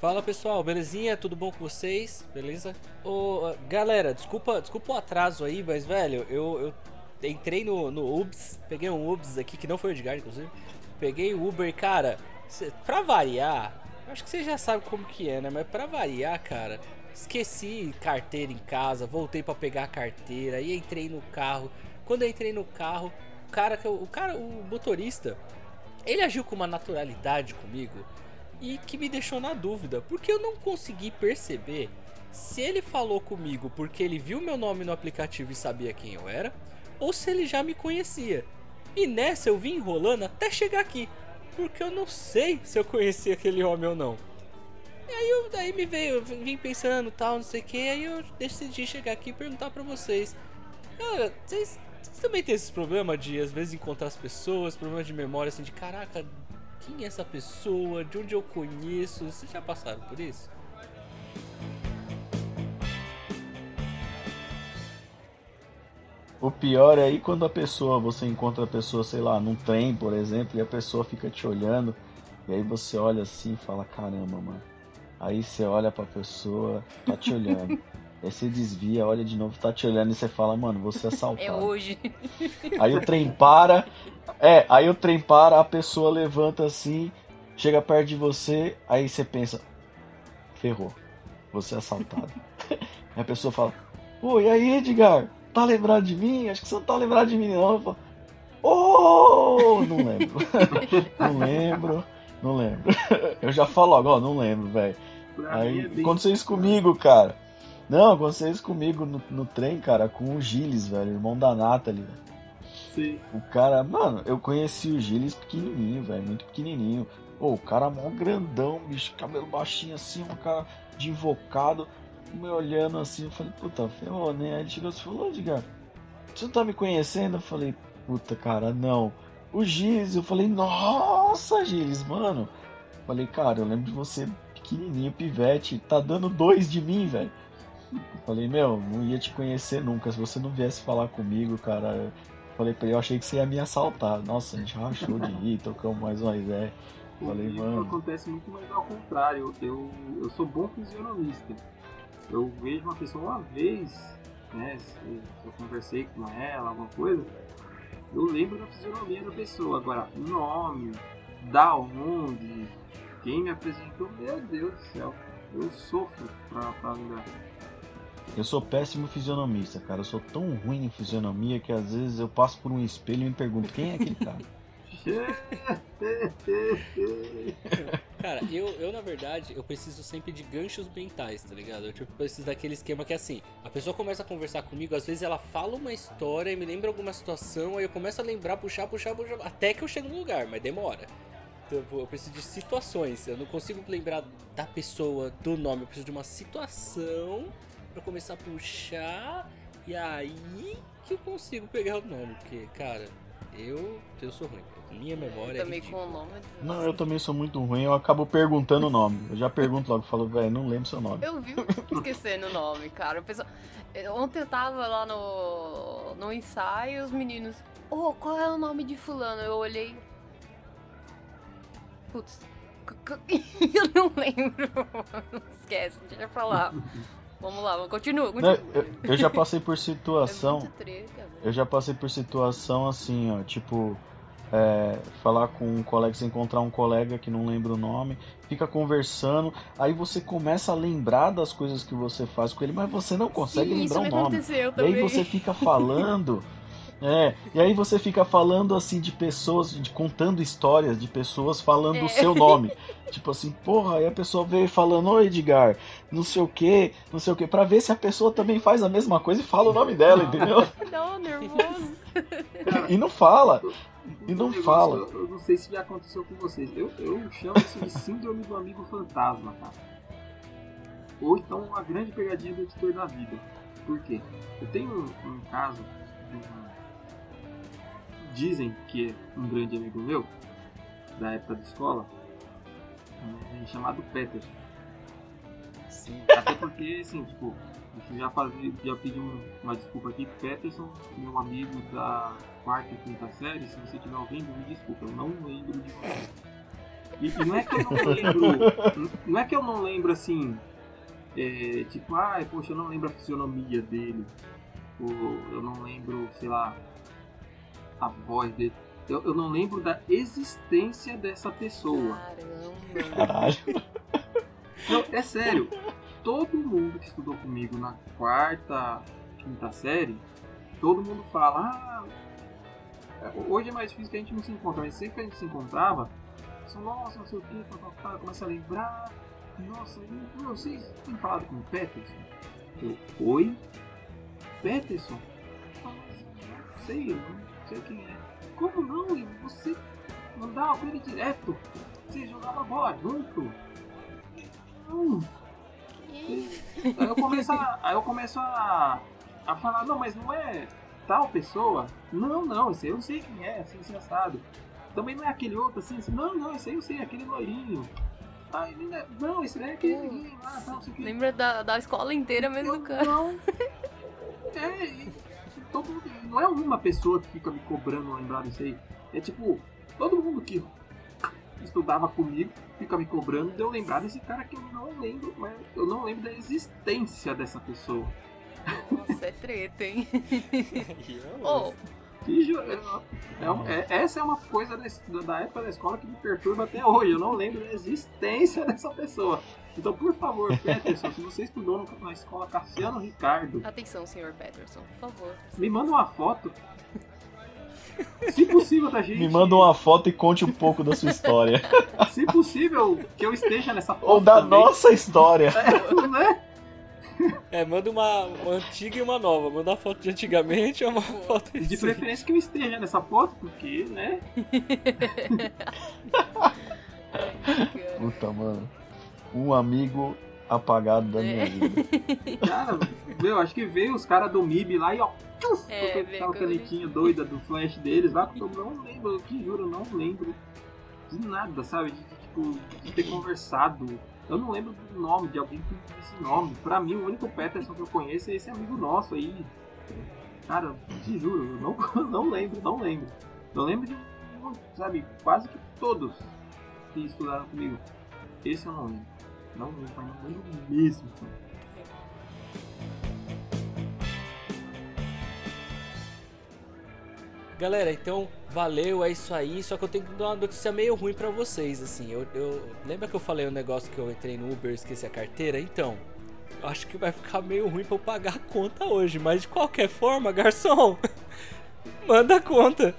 Fala pessoal, belezinha? Tudo bom com vocês? Beleza? Ô, galera, desculpa, desculpa o atraso aí, mas velho, eu, eu entrei no, no Ubs, peguei um Ubs aqui, que não foi o Edgar, inclusive. Peguei o Uber, cara, cê, pra variar, acho que você já sabe como que é, né? Mas pra variar, cara, esqueci carteira em casa, voltei para pegar a carteira, e entrei no carro. Quando eu entrei no carro, o cara, o cara, o motorista, ele agiu com uma naturalidade comigo e que me deixou na dúvida, porque eu não consegui perceber se ele falou comigo porque ele viu meu nome no aplicativo e sabia quem eu era, ou se ele já me conhecia. E nessa eu vim enrolando até chegar aqui, porque eu não sei se eu conhecia aquele homem ou não. E aí eu, daí me veio, eu vim pensando tal, não sei o que, aí eu decidi chegar aqui e perguntar pra vocês. Cara, vocês, vocês também têm esses problemas de às vezes encontrar as pessoas, problemas de memória assim de caraca, quem é essa pessoa? De onde eu conheço? Vocês já passaram por isso? O pior é aí quando a pessoa, você encontra a pessoa, sei lá, num trem, por exemplo, e a pessoa fica te olhando, e aí você olha assim e fala, caramba, mano. Aí você olha pra pessoa, tá te olhando. aí você desvia, olha de novo, tá te olhando e você fala, mano, você é assaltado. É hoje. Aí o trem para, é, aí o trem para, a pessoa levanta assim, chega perto de você, aí você pensa, ferrou, você é assaltado. aí a pessoa fala, pô, e aí, Edgar? Tá lembrado de mim? Acho que você não tá lembrado de mim, não. Eu falo, oh, não lembro. não lembro, não lembro. Eu já falo logo, ó, não lembro, velho. Aí aconteceu isso comigo, cara. Não, aconteceu isso comigo no, no trem, cara, com o Gilles, velho, irmão da Nathalie, velho. Sim. O cara, mano, eu conheci o Gilles pequenininho, velho, muito pequenininho. Pô, o cara mó grandão, bicho, cabelo baixinho assim, um cara de invocado, me olhando assim, eu falei, puta, ferrou, né? Aí ele chegou e falou, Edgar, você não tá me conhecendo? Eu falei, puta, cara, não. O Gilles, eu falei, nossa, Gilles, mano. Eu falei, cara, eu lembro de você pequenininho, pivete, tá dando dois de mim, velho. Falei, meu, não ia te conhecer nunca. Se você não viesse falar comigo, cara, Falei pra ele, eu achei que você ia me assaltar. Nossa, a gente rachou de rir, tocamos mais uma ideia. Falei, Comigo mano. acontece muito mais ao contrário. Eu, eu sou bom fisionomista. Eu vejo uma pessoa uma vez, né? Se, eu conversei com ela, alguma coisa, eu lembro da fisionomia da pessoa. Agora, nome, da onde, quem me apresentou, meu Deus do céu. Eu sofro pra, pra lembrar. Eu sou péssimo fisionomista, cara. Eu sou tão ruim em fisionomia que às vezes eu passo por um espelho e me pergunto quem é aquele cara. Cara, eu, eu na verdade, eu preciso sempre de ganchos mentais, tá ligado? Eu tipo, preciso daquele esquema que é assim, a pessoa começa a conversar comigo, às vezes ela fala uma história e me lembra alguma situação, aí eu começo a lembrar, puxar, puxar, puxar, até que eu chego no lugar, mas demora. Então, eu preciso de situações, eu não consigo lembrar da pessoa, do nome, eu preciso de uma situação pra começar a puxar, e aí que eu consigo pegar o nome, porque, cara, eu, eu sou ruim. Minha memória é Também com ridícula. o nome. Não, eu também sou muito ruim, eu acabo perguntando o nome. Eu já pergunto logo, falo, velho, não lembro seu nome. Eu vi esquecendo o nome, cara. O pessoal... Ontem eu tava lá no, no ensaio e os meninos. Ô, qual é o nome de fulano? Eu olhei. Putz. Eu não lembro. Esquece, deixa pra lá. Vamos lá, continua, continua. eu, eu já passei por É situação. muito treta. Eu já passei por situação assim, ó, tipo, é, falar com um colega, você encontrar um colega que não lembra o nome, fica conversando, aí você começa a lembrar das coisas que você faz com ele, mas você não consegue Sim, lembrar o nome. aconteceu E também. aí você fica falando. É, e aí você fica falando assim de pessoas, de, contando histórias de pessoas falando o É. seu nome. Tipo assim, porra, aí a pessoa veio falando, ô Edgar, não sei o que, não sei o que, pra ver se a pessoa também faz a mesma coisa e fala o nome dela, entendeu? Não, nervoso. E não fala. E não negócio, fala. Eu, eu não sei se já aconteceu com vocês. Eu, eu chamo isso de síndrome do amigo fantasma, cara. Ou então uma grande pegadinha do editor da vida. Por quê? Eu tenho um, um caso de um- Dizem que é um grande amigo meu, da época da escola, é, chamado Peterson. Sim. Até porque, assim, tipo, já, já pedi um- uma desculpa aqui Peterson, meu amigo da quarta e quinta série. Se você estiver ouvindo, me desculpa, eu não lembro de você. E, e não é que eu não lembro. Não é que eu não lembro assim. é, tipo, ah, poxa, eu não lembro a fisionomia dele. Ou eu não lembro, sei lá, a voz dele. Eu, eu não lembro da existência dessa pessoa. Caramba. Caralho. Não, é sério. Todo mundo que estudou comigo na quarta, quinta série, todo mundo fala, ah, hoje é mais difícil que a gente não se encontra, mas sempre que a gente se encontrava, só, nossa, não sei o que, começa a lembrar, nossa, e vocês têm falado com o Peterson? Eu, oi? Peterson? Não sei, eu não sei quem é. Como não? E você mandava com ele direto? Você jogava bola junto? Não. Aí eu começo a, aí eu começo a, a falar, não, mas não é tal pessoa? Não, não, esse aí eu sei quem é, assim, assim, assado. Também não é aquele outro, assim, assim não, não, esse aí eu sei, aquele loirinho. Ah, ele não é- não, esse daí é aquele lá, tal, não sei o que. Lembra da, da escola inteira mesmo do cara. Não. É, e todo mundo, não é uma pessoa que fica me cobrando lembrar disso aí. É tipo, todo mundo que estudava comigo fica me cobrando de eu lembrar desse cara que eu não lembro, mas eu não lembro da existência dessa pessoa. Nossa, é treta, hein? ju- é- é é- essa é uma coisa da, da época da escola que me perturba até hoje. Eu não lembro da existência dessa pessoa. Então, por favor, Peterson, se você estudou na escola Cassiano Ricardo, atenção, senhor Peterson, por favor. me manda uma foto. Se possível, da gente. Me manda uma foto e conte um pouco da sua história. Se possível, que eu esteja nessa foto. Ou da também. nossa história. né? É, manda uma, uma antiga e uma nova. Manda uma foto de antigamente ou uma foto De recente. preferência que eu esteja nessa foto, porque, né? Puta, mano. Um amigo apagado da minha É. vida. Cara, meu, acho que veio os caras do MIB lá e ó. tchuf, É, aquela canetinha doida do flash deles lá, eu não lembro, eu te juro, eu não lembro de nada, sabe? De, tipo, de ter conversado. Eu não lembro do nome de alguém que tem esse nome. Pra mim, o único Peterson que eu conheço é esse amigo nosso aí. Cara, te juro, eu não, não lembro, não lembro. Eu lembro de, sabe, quase que todos que estudaram comigo. Esse eu não lembro. Não mas não lembro mesmo. Galera, então valeu, é isso aí. Só que eu tenho que dar uma notícia meio ruim pra vocês, assim. Eu, eu lembra que eu falei um negócio que eu entrei no Uber e esqueci a carteira? Então, acho que vai ficar meio ruim pra eu pagar a conta hoje. Mas de qualquer forma, garçom, manda a conta.